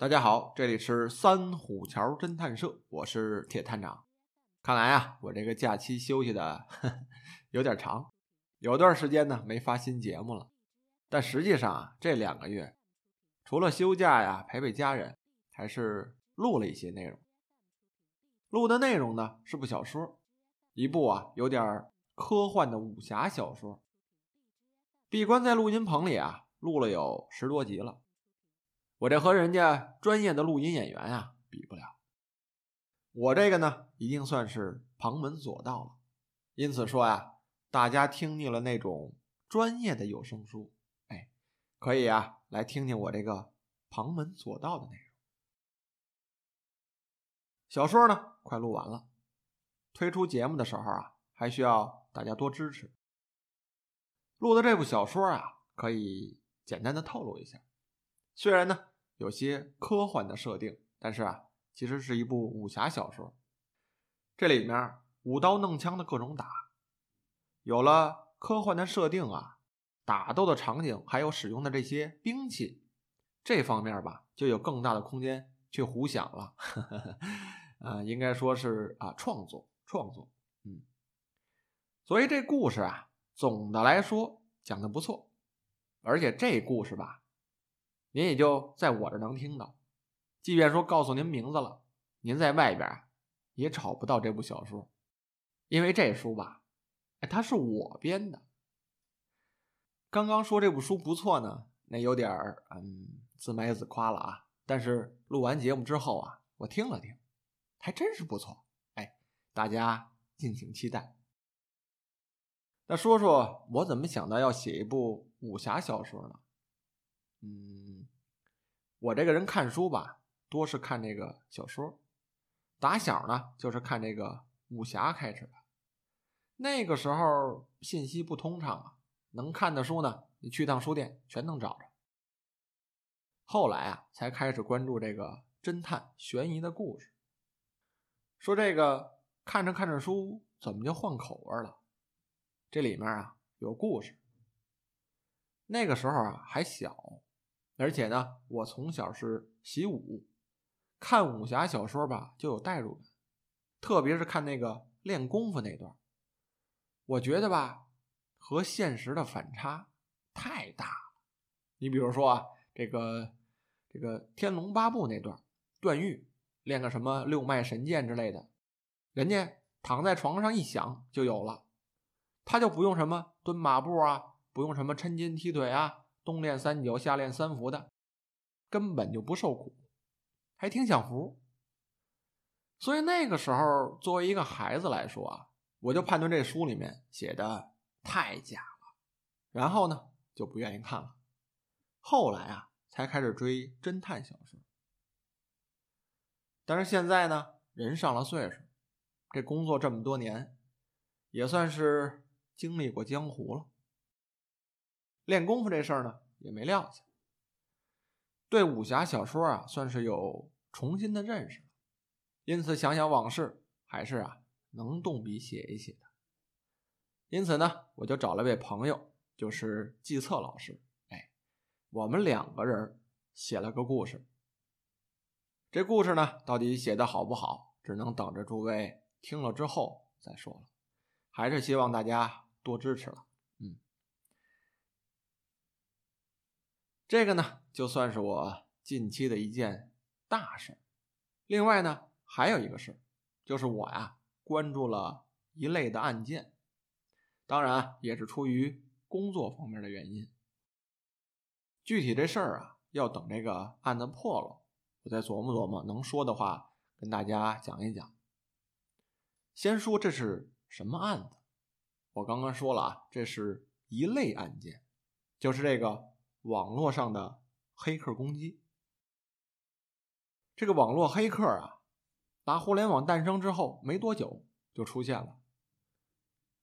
大家好，这里是三虎桥侦探社，我是铁探长。看来啊，我这个假期休息的 有点长，有段时间呢没发新节目了。但实际上啊，这两个月除了休假呀，陪陪家人，还是录了一些内容。录的内容呢是部小说，一部啊有点科幻的武侠小说。闭关在录音棚里啊，录了有十多集了。我这和人家专业的录音演员啊比不了，我这个呢已经算是旁门左道了。因此说呀，大家听腻了那种专业的有声书，哎，可以啊来听听我这个旁门左道的内容。小说呢快录完了，推出节目的时候啊，还需要大家多支持。录的这部小说啊，可以简单的透露一下。虽然呢有些科幻的设定，但是啊，其实是一部武侠小说。这里面舞刀弄枪的各种打，有了科幻的设定啊，打斗的场景还有使用的这些兵器，这方面吧就有更大的空间去胡想了。啊，应该说是啊创作创作，嗯。所以这故事啊，总的来说讲的不错，而且这故事吧。您也就在我这能听到，即便说告诉您名字了，您在外边也找不到这部小说，因为这书吧，哎，它是我编的。刚刚说这部书不错呢，那有点儿嗯自卖自夸了啊。但是录完节目之后啊，我听了听，还真是不错。哎，大家敬请期待。那说说我怎么想到要写一部武侠小说呢？嗯，我这个人看书吧，多是看这个小说。打小呢，就是看这个武侠开始的。那个时候信息不通畅啊，能看的书呢，你去趟书店全能找着。后来啊，才开始关注这个侦探悬疑的故事。说这个看着看着书，怎么就换口味了？这里面啊有故事。那个时候啊还小。而且呢，我从小是习武，看武侠小说吧就有代入感，特别是看那个练功夫那段，我觉得吧和现实的反差太大了。你比如说啊，这个这个《天龙八部》那段，段誉练个什么六脉神剑之类的，人家躺在床上一想就有了，他就不用什么蹲马步啊，不用什么抻筋踢腿啊。冬练三九，夏练三伏的，根本就不受苦，还挺享福。所以那个时候，作为一个孩子来说啊，我就判断这书里面写的太假了，然后呢就不愿意看了。后来啊，才开始追侦探小说。但是现在呢，人上了岁数，这工作这么多年，也算是经历过江湖了。练功夫这事儿呢，也没撂下。对武侠小说啊，算是有重新的认识了。因此想想往事，还是啊能动笔写一写的。因此呢，我就找了位朋友，就是计策老师。哎，我们两个人写了个故事。这故事呢，到底写的好不好，只能等着诸位听了之后再说了。还是希望大家多支持了。这个呢，就算是我近期的一件大事。另外呢，还有一个事就是我呀关注了一类的案件，当然也是出于工作方面的原因。具体这事儿啊，要等这个案子破了，我再琢磨琢磨，能说的话跟大家讲一讲。先说这是什么案子？我刚刚说了啊，这是一类案件，就是这个。网络上的黑客攻击，这个网络黑客啊，打互联网诞生之后没多久就出现了。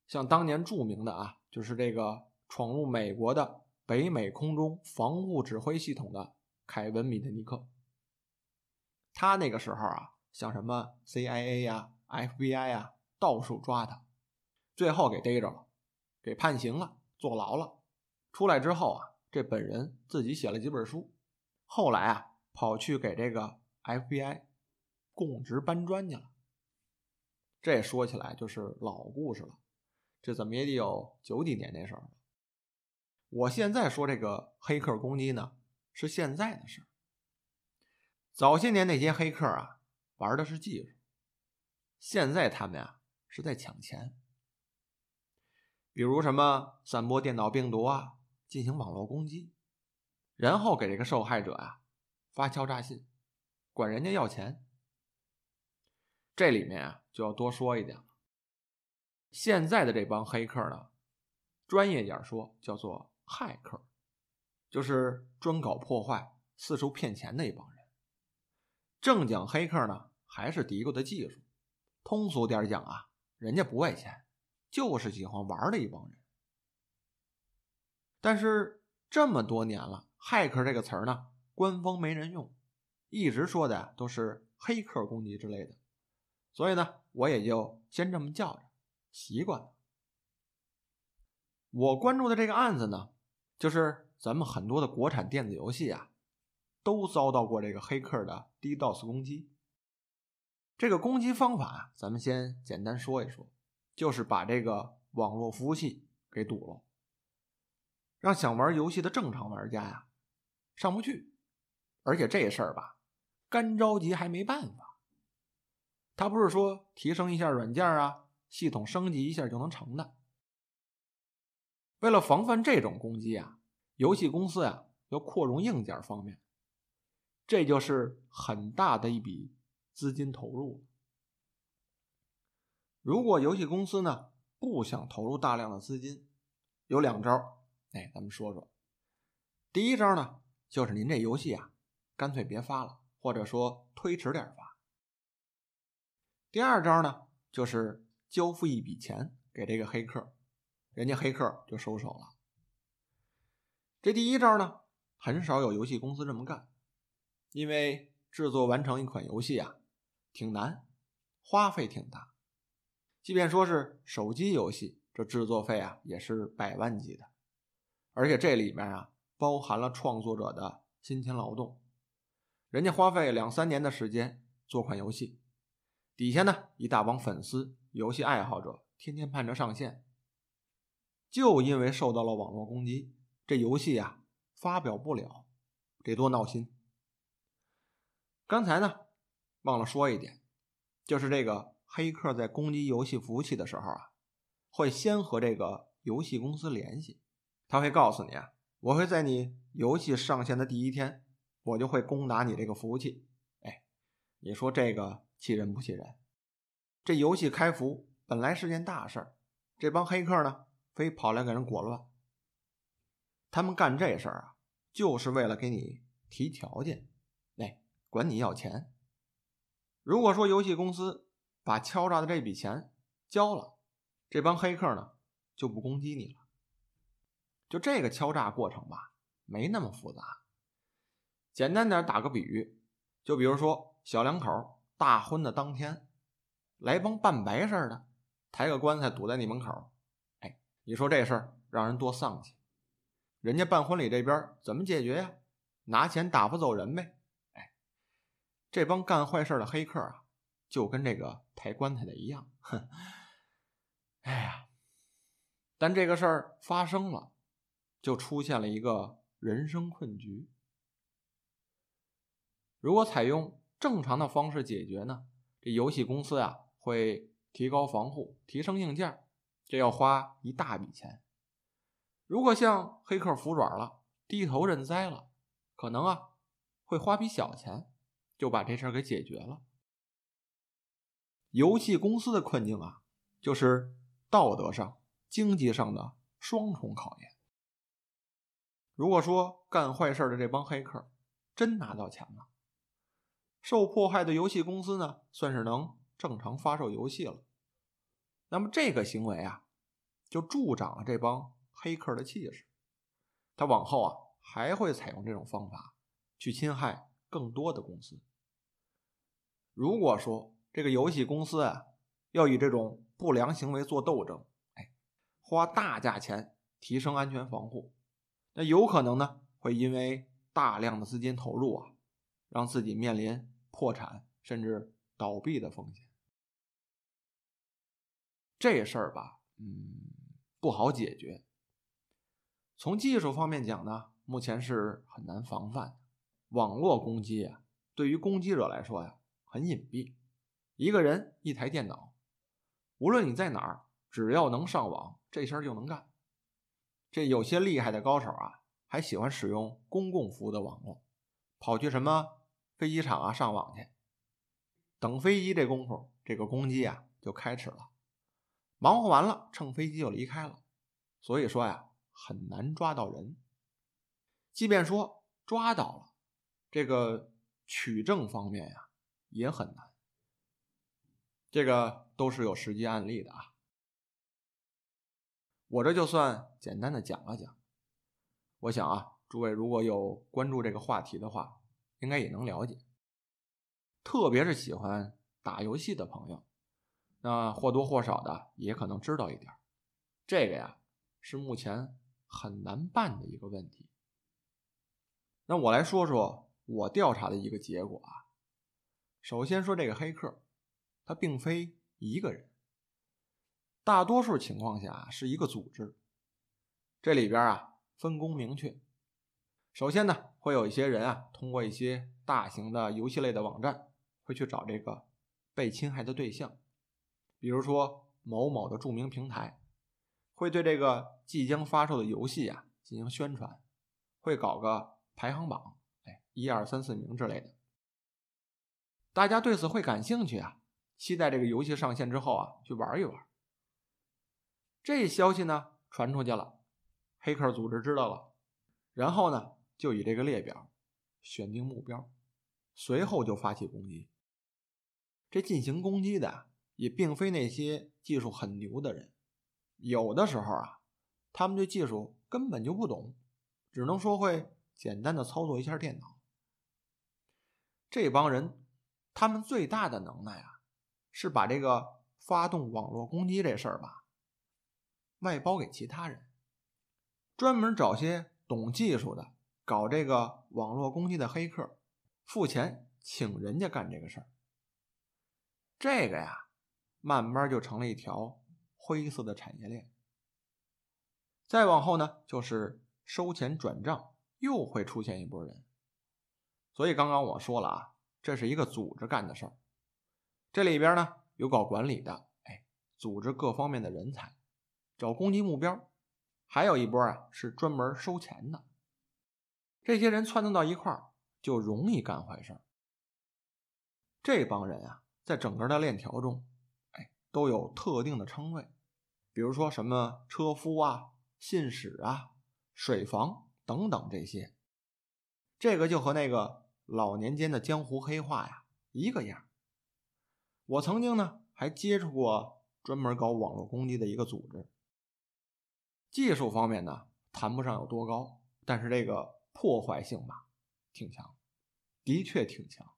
像当年著名的啊，就是这个闯入美国的北美空中防护指挥系统的凯文·米特尼克。他那个时候啊，像什么 CIA 呀、FBI 呀，到处抓他，最后给逮着了，给判刑了，坐牢了。出来之后啊。这本人自己写了几本书，后来啊，跑去给这个 FBI 供职搬砖去了。这说起来就是老故事了，这怎么也得有九几年那时候了。我现在说这个黑客攻击呢，是现在的事儿。早些年那些黑客啊，玩的是技术，现在他们呀是在抢钱。比如什么散播电脑病毒啊，进行网络攻击，然后给这个受害者啊发敲诈信，管人家要钱。这里面啊就要多说一点了。现在的这帮黑客呢，专业点说叫做骇客，就是专搞破坏、四处骗钱的一帮人。正讲黑客呢，还是嘀咕的技术。通俗点讲啊，人家不为钱。就是喜欢玩的一帮人，但是这么多年了，骇客这个词儿呢，官方没人用，一直说的都是黑客攻击之类的，所以呢，我也就先这么叫着，习惯了。我关注的这个案子呢，就是咱们很多的国产电子游戏啊，都遭到过这个黑客的 DDoS 攻击。这个攻击方法，咱们先简单说一说。就是把这个网络服务器给堵了，让想玩游戏的正常玩家呀上不去。而且这事儿吧，干着急还没办法。他不是说提升一下软件啊，系统升级一下就能成的。为了防范这种攻击啊，游戏公司呀要扩容硬件方面，这就是很大的一笔资金投入。如果游戏公司呢不想投入大量的资金，有两招，哎，咱们说说。第一招呢，就是您这游戏啊，干脆别发了，或者说推迟点发。第二招呢，就是交付一笔钱给这个黑客，人家黑客就收手了。这第一招呢，很少有游戏公司这么干，因为制作完成一款游戏啊，挺难，花费挺大。即便说是手机游戏，这制作费啊也是百万级的，而且这里面啊包含了创作者的辛勤劳动，人家花费两三年的时间做款游戏，底下呢一大帮粉丝、游戏爱好者天天盼着上线，就因为受到了网络攻击，这游戏啊发表不了，得多闹心。刚才呢忘了说一点，就是这个。黑客在攻击游戏服务器的时候啊，会先和这个游戏公司联系，他会告诉你啊，我会在你游戏上线的第一天，我就会攻打你这个服务器。哎，你说这个气人不气人？这游戏开服本来是件大事儿，这帮黑客呢，非跑来给人裹乱。他们干这事儿啊，就是为了给你提条件，哎，管你要钱。如果说游戏公司，把敲诈的这笔钱交了，这帮黑客呢就不攻击你了。就这个敲诈过程吧，没那么复杂。简单点打个比喻，就比如说小两口大婚的当天，来帮办白事的，抬个棺材堵在你门口，哎，你说这事儿让人多丧气。人家办婚礼这边怎么解决呀？拿钱打发走人呗。哎，这帮干坏事的黑客啊。就跟这个抬棺材的一样，哼，哎呀，但这个事儿发生了，就出现了一个人生困局。如果采用正常的方式解决呢，这游戏公司啊会提高防护、提升硬件，这要花一大笔钱。如果像黑客服软了，低头认栽了，可能啊会花笔小钱就把这事儿给解决了。游戏公司的困境啊，就是道德上、经济上的双重考验。如果说干坏事的这帮黑客真拿到钱了，受迫害的游戏公司呢，算是能正常发售游戏了。那么这个行为啊，就助长了这帮黑客的气势。他往后啊，还会采用这种方法去侵害更多的公司。如果说，这个游戏公司啊，要以这种不良行为做斗争，哎，花大价钱提升安全防护，那有可能呢，会因为大量的资金投入啊，让自己面临破产甚至倒闭的风险。这事儿吧，嗯，不好解决。从技术方面讲呢，目前是很难防范。网络攻击啊，对于攻击者来说呀，很隐蔽，一个人一台电脑，无论你在哪儿，只要能上网，这事儿就能干。这有些厉害的高手啊，还喜欢使用公共服务的网络，跑去什么飞机场啊上网去。等飞机这功夫，这个攻击啊就开始了。忙活完了，乘飞机就离开了。所以说呀，很难抓到人。即便说抓到了，这个取证方面呀也很难。这个都是有实际案例的啊。我这就算简单的讲了讲。我想啊，诸位如果有关注这个话题的话，应该也能了解。特别是喜欢打游戏的朋友，那或多或少的也可能知道一点。这个呀，是目前很难办的一个问题。那我来说说我调查的一个结果啊。首先说这个黑客，他并非一个人。大多数情况下是一个组织，这里边啊分工明确。首先呢，会有一些人啊通过一些大型的游戏类的网站，会去找这个被侵害的对象，比如说某某的著名平台，会对这个即将发售的游戏啊进行宣传，会搞个排行榜，哎，一二三四名之类的。大家对此会感兴趣啊，期待这个游戏上线之后啊去玩一玩。这消息呢传出去了，黑客组织知道了，然后呢就以这个列表选定目标，随后就发起攻击。这进行攻击的也并非那些技术很牛的人，有的时候啊，他们对技术根本就不懂，只能说会简单的操作一下电脑。这帮人，他们最大的能耐啊，是把这个发动网络攻击这事儿吧。外包给其他人，专门找些懂技术的，搞这个网络攻击的黑客，付钱请人家干这个事儿。这个呀，慢慢就成了一条灰色的产业链。再往后呢，就是收钱转账，又会出现一波人。所以刚刚我说了啊，这是一个组织干的事儿，这里边呢有搞管理的，哎，组织各方面的人才。找攻击目标，还有一波啊是专门收钱的。这些人窜动到一块儿，就容易干坏事。这帮人啊，在整个的链条中，哎，都有特定的称谓，比如说什么车夫啊、信使啊、水房等等这些。这个就和那个老年间的江湖黑话呀一个样。我曾经呢还接触过专门搞网络攻击的一个组织。技术方面呢，谈不上有多高，但是这个破坏性吧，挺强，的确挺强。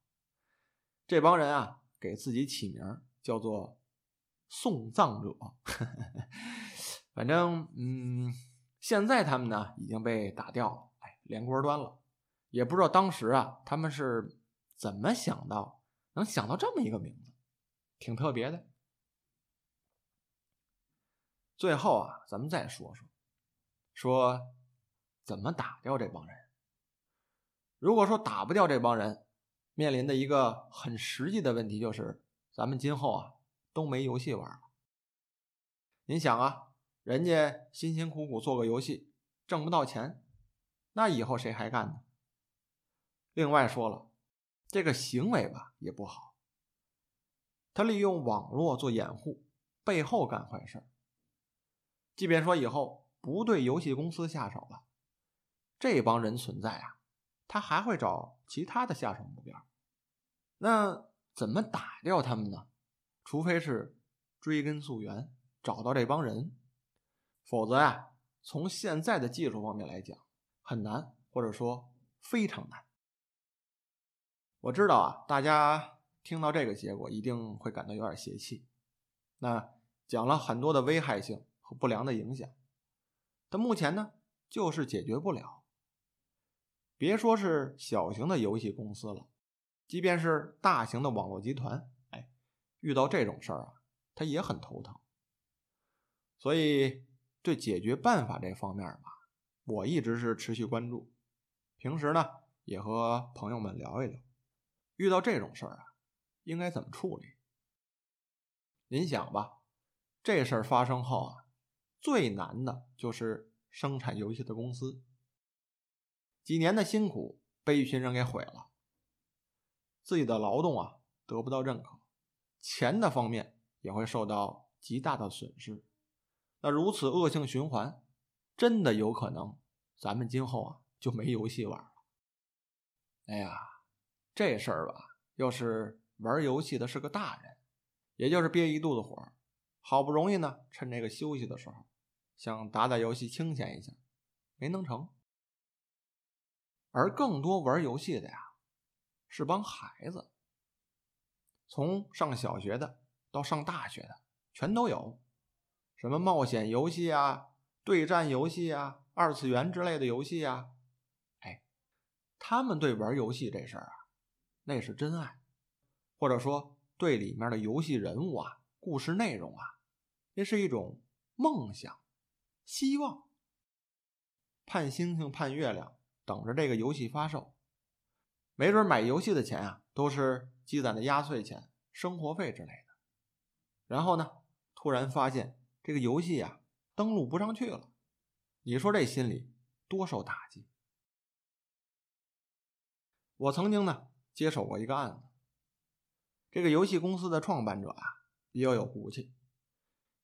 这帮人啊，给自己起名叫做“送葬者”，反正嗯，现在他们呢已经被打掉了，哎，连锅端了。也不知道当时啊，他们是怎么想到能想到这么一个名字，挺特别的。最后啊，咱们再说说，说怎么打掉这帮人。如果说打不掉这帮人，面临的一个很实际的问题就是，咱们今后啊都没游戏玩了。您想啊，人家辛辛苦苦做个游戏，挣不到钱，那以后谁还干呢？另外说了，这个行为吧也不好，他利用网络做掩护，背后干坏事。即便说以后不对游戏公司下手了，这帮人存在啊，他还会找其他的下手目标。那怎么打掉他们呢？除非是追根溯源，找到这帮人，否则啊，从现在的技术方面来讲，很难，或者说非常难。我知道啊，大家听到这个结果一定会感到有点邪气。那讲了很多的危害性。和不良的影响，但目前呢，就是解决不了。别说是小型的游戏公司了，即便是大型的网络集团，哎，遇到这种事儿啊，他也很头疼。所以，对解决办法这方面吧，我一直是持续关注。平时呢，也和朋友们聊一聊，遇到这种事儿啊，应该怎么处理？您想吧，这事儿发生后啊，最难的就是生产游戏的公司，几年的辛苦被一群人给毁了，自己的劳动啊得不到认可，钱的方面也会受到极大的损失。那如此恶性循环，真的有可能，咱们今后啊就没游戏玩了。哎呀，这事儿吧，要是玩游戏的是个大人，也就是憋一肚子火，好不容易呢，趁这个休息的时候，想打打游戏清闲一下，没能成。而更多玩游戏的呀，是帮孩子，从上小学的到上大学的，全都有。什么冒险游戏啊、对战游戏啊、二次元之类的游戏啊，哎，他们对玩游戏这事儿啊，那是真爱，或者说对里面的游戏人物啊、故事内容啊，那是一种梦想、希望，盼星星盼月亮，等着这个游戏发售，没准买游戏的钱啊，都是积攒的压岁钱、生活费之类的，然后呢，突然发现。这个游戏啊，登录不上去了，你说这心里多受打击？我曾经呢接手过一个案子，这个游戏公司的创办者啊比较有骨气，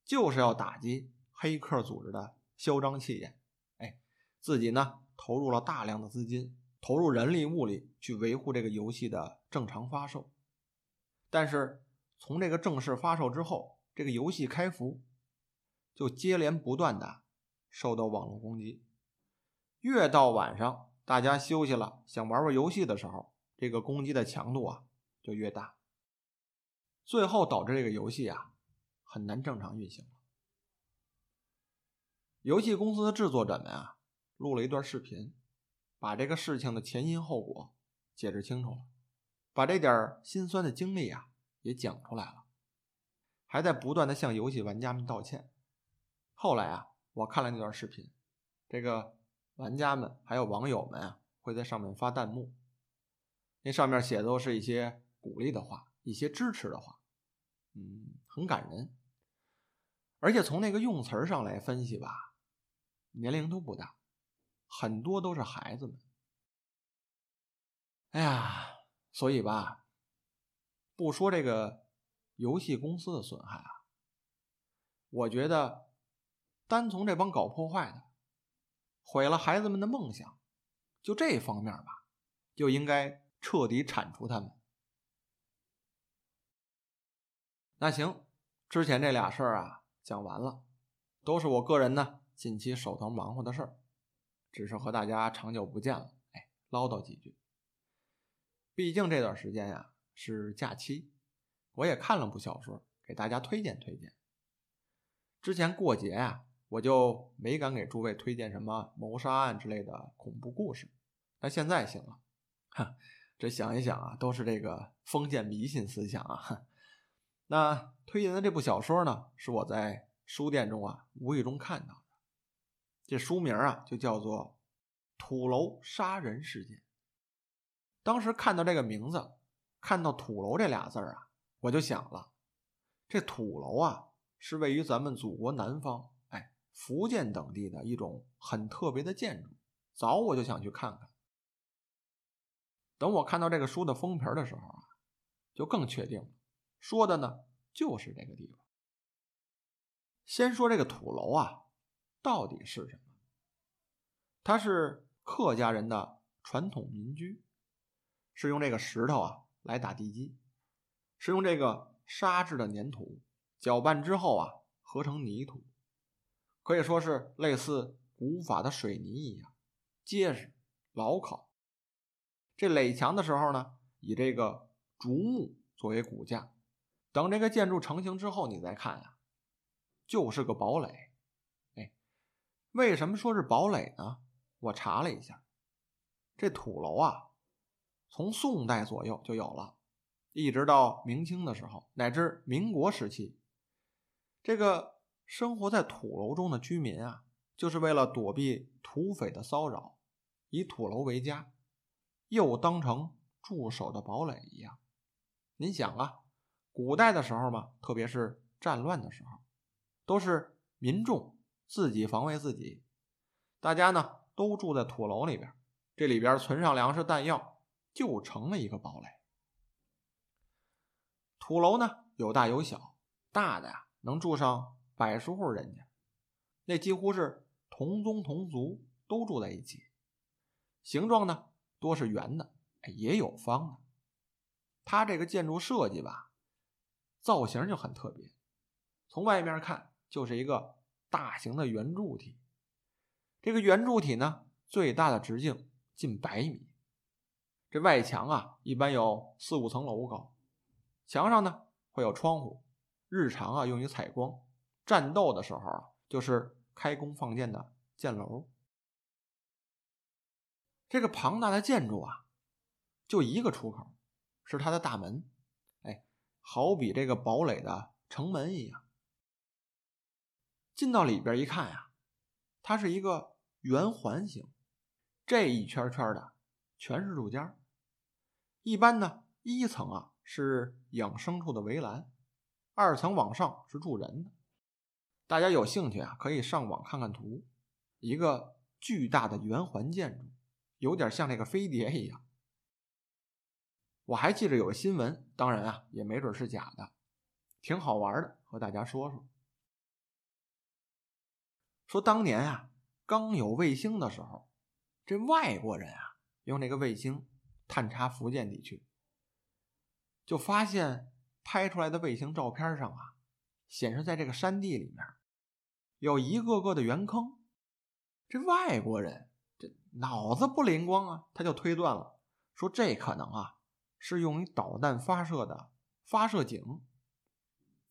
就是要打击黑客组织的嚣张气焰。哎，自己呢投入了大量的资金，投入人力物力去维护这个游戏的正常发售，但是从这个正式发售之后，这个游戏开服。就接连不断的受到网络攻击，越到晚上大家休息了想玩玩游戏的时候，这个攻击的强度啊就越大，最后导致这个游戏啊很难正常运行。游戏公司的制作者们啊录了一段视频，把这个事情的前因后果解释清楚了，把这点心酸的经历啊也讲出来了，还在不断的向游戏玩家们道歉。后来啊，我看了那段视频，这个玩家们还有网友们啊，会在上面发弹幕，那上面写的都是一些鼓励的话，一些支持的话，嗯，很感人。而且从那个用词上来分析吧，年龄都不大，很多都是孩子们。哎呀，所以吧，不说这个游戏公司的损害啊，我觉得。单从这帮搞破坏的，毁了孩子们的梦想，就这方面吧，就应该彻底铲除他们。那行，之前这俩事儿啊讲完了，都是我个人呢近期手头忙活的事儿，只是和大家长久不见了，哎，唠叨几句。毕竟这段时间呀是假期，我也看了部小说，给大家推荐推荐。之前过节呀。我就没敢给诸位推荐什么谋杀案之类的恐怖故事，那现在行了，哈，这想一想啊，都是这个封建迷信思想啊。那推荐的这部小说呢，是我在书店中啊无意中看到的，这书名啊就叫做《土楼杀人事件》。当时看到这个名字，看到“土楼”这俩字啊，我就想了，这土楼啊是位于咱们祖国南方。哎福建等地的一种很特别的建筑，早我就想去看看。等我看到这个书的封皮的时候啊，就更确定了，说的呢就是这个地方。先说这个土楼啊，到底是什么？它是客家人的传统民居，是用这个石头啊来打地基，是用这个沙质的粘土搅拌之后啊合成泥土。可以说是类似古法的水泥一样结实牢靠。这垒墙的时候呢，以这个竹木作为骨架。等这个建筑成型之后，你再看呀，就是个堡垒。为什么说是堡垒呢？我查了一下，这土楼啊，从宋代左右就有了，一直到明清的时候，乃至民国时期，这个生活在土楼中的居民啊，就是为了躲避土匪的骚扰，以土楼为家，又当成驻守的堡垒一样。您想啊，古代的时候嘛，特别是战乱的时候，都是民众自己防卫自己，大家呢都住在土楼里边，这里边存上粮食弹药。就成了一个堡垒。土楼呢有大有小，大的呀能住上百十户人家，那几乎是同宗同族都住在一起。形状呢多是圆的，也有方的。它这个建筑设计吧，造型就很特别，从外面看就是一个大型的圆柱体。这个圆柱体呢，最大的直径近百米。这外墙啊，一般有四五层楼高，墙上呢会有窗户，日常啊用于采光，战斗的时候啊就是开工放箭的箭楼。这个庞大的建筑啊，就一个出口，是它的大门，哎，好比这个堡垒的城门一样。进到里边一看呀，它是一个圆环形，这一圈圈的全是住家。一般呢，一层啊是养牲畜的围栏，二层往上是住人的。大家有兴趣啊，可以上网看看图，一个巨大的圆环建筑，有点像那个飞碟一样。我还记着有个新闻，当然啊，也没准是假的，挺好玩的，和大家说说。说当年啊，刚有卫星的时候，这外国人啊用那个卫星。探查福建地区，就发现拍出来的卫星照片上啊，显示在这个山地里面有一个个的圆坑。这外国人这脑子不灵光啊，他就推断了，说这可能啊是用于导弹发射的发射井。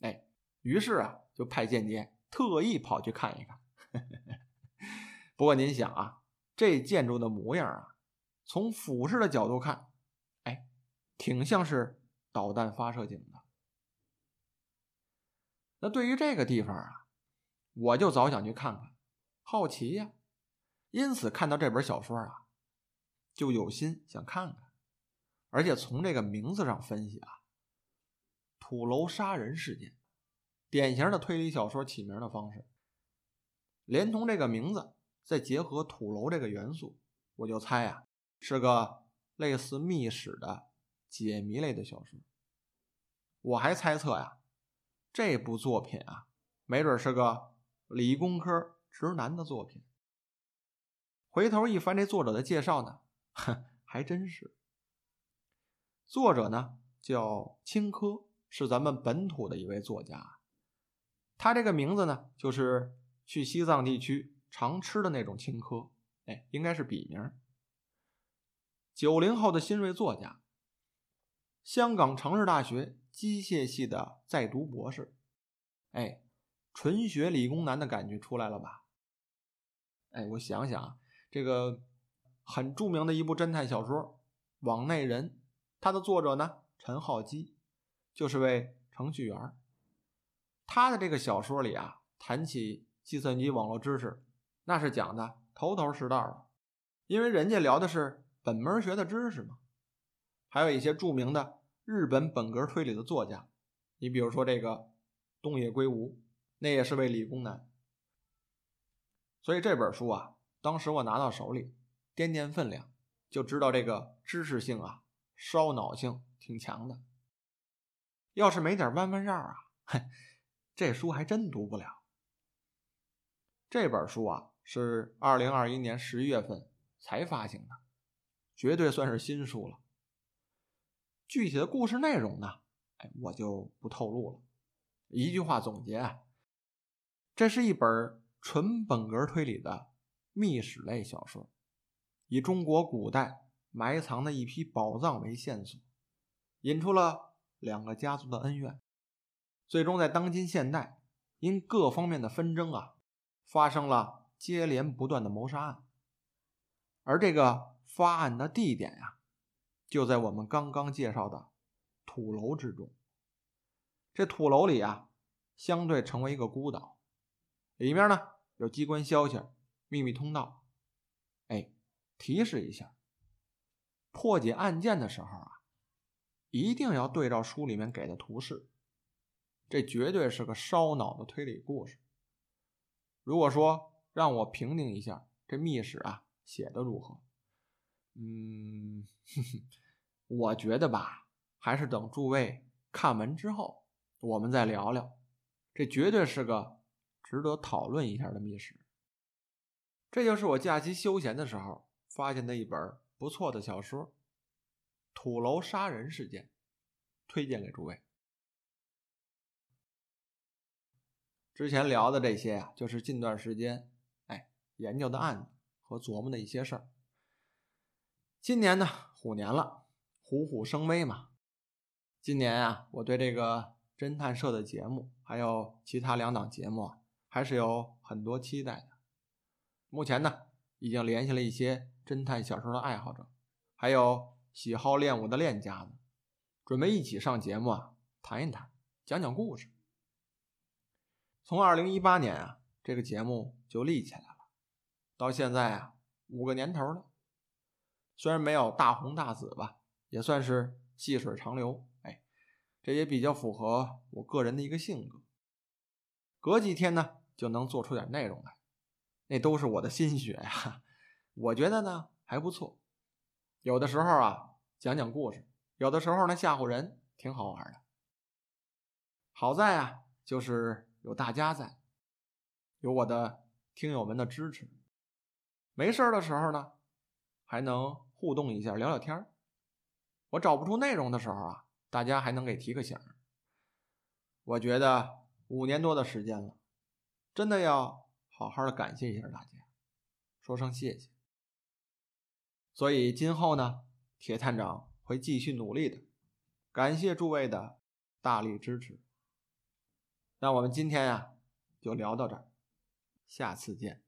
哎，于是啊就派间谍特意跑去看一看。不过您想啊，这建筑的模样啊。从俯视的角度看，哎，挺像是导弹发射井的。那对于这个地方啊，我就早想去看看，好奇呀。因此看到这本小说啊，就有心想看看。而且从这个名字上分析啊，土楼杀人事件，典型的推理小说起名的方式。连同这个名字，再结合土楼这个元素，我就猜呀。是个类似密史的解谜类的小说。我还猜测呀，这部作品啊，没准是个理工科直男的作品。回头一翻这作者的介绍呢，哼，还真是。作者呢叫青稞，是咱们本土的一位作家。他这个名字呢，就是去西藏地区常吃的那种青稞，哎，应该是笔名。九零后的新锐作家，香港城市大学机械系的在读博士，哎，纯学理工男的感觉出来了吧？哎，我想想啊，这个很著名的一部侦探小说《网内人》，它的作者呢陈浩基，就是位程序员。他的这个小说里啊，谈起计算机网络知识，那是讲的头头是道的，因为人家聊的是。本门学的知识嘛，还有一些著名的日本本格推理的作家，你比如说这个东野圭吾，那也是位理工男。所以这本书啊，当时我拿到手里，掂掂分量，就知道这个知识性啊，烧脑性挺强的。要是没点弯弯绕啊，嘿，这书还真读不了。这本书啊，是二零二一年十一月份才发行的。绝对算是新书了。具体的故事内容呢？哎，我就不透露了。一句话总结：这是一本纯本格推理的秘史类小说，以中国古代埋藏的一批宝藏为线索，引出了两个家族的恩怨，最终在当今现代，因各方面的纷争啊，发生了接连不断的谋杀案，而这个。发案的地点呀，就在我们刚刚介绍的土楼之中。这土楼里啊，相对成为一个孤岛，里面呢有机关消息、秘密通道。哎，提示一下，破解案件的时候啊，一定要对照书里面给的图示。这绝对是个烧脑的推理故事。如果说让我评定一下这密室啊写的如何，嗯，我觉得吧，还是等诸位看完之后，我们再聊聊。这绝对是个值得讨论一下的密室。这就是我假期休闲的时候发现的一本不错的小说《土楼杀人事件》，推荐给诸位。之前聊的这些啊，就是近段时间哎研究的案子和琢磨的一些事儿。今年呢，虎年了，虎虎生威嘛。今年啊，我对这个侦探社的节目，还有其他两档节目啊，还是有很多期待的。目前呢，已经联系了一些侦探小说的爱好者，还有喜好练武的练家子，准备一起上节目啊，谈一谈，讲讲故事。从二零一八年啊，这个节目就立起来了，到现在啊，五个年头了。虽然没有大红大紫吧，也算是细水长流。哎，这也比较符合我个人的一个性格。隔几天呢，就能做出点内容来。那都是我的心血呀，我觉得呢还不错。有的时候啊讲讲故事，有的时候呢吓唬人，挺好玩的。好在啊就是有大家在，有我的听友们的支持。没事的时候呢，还能互动一下，聊聊天我找不出内容的时候啊，大家还能给提个醒。我觉得五年多的时间了，真的要。好好的感谢一下大家，说声谢谢。所以今后呢，铁探长会继续努力的。感谢诸位的大力支持。那我们今天呀，就聊到这儿，下次见。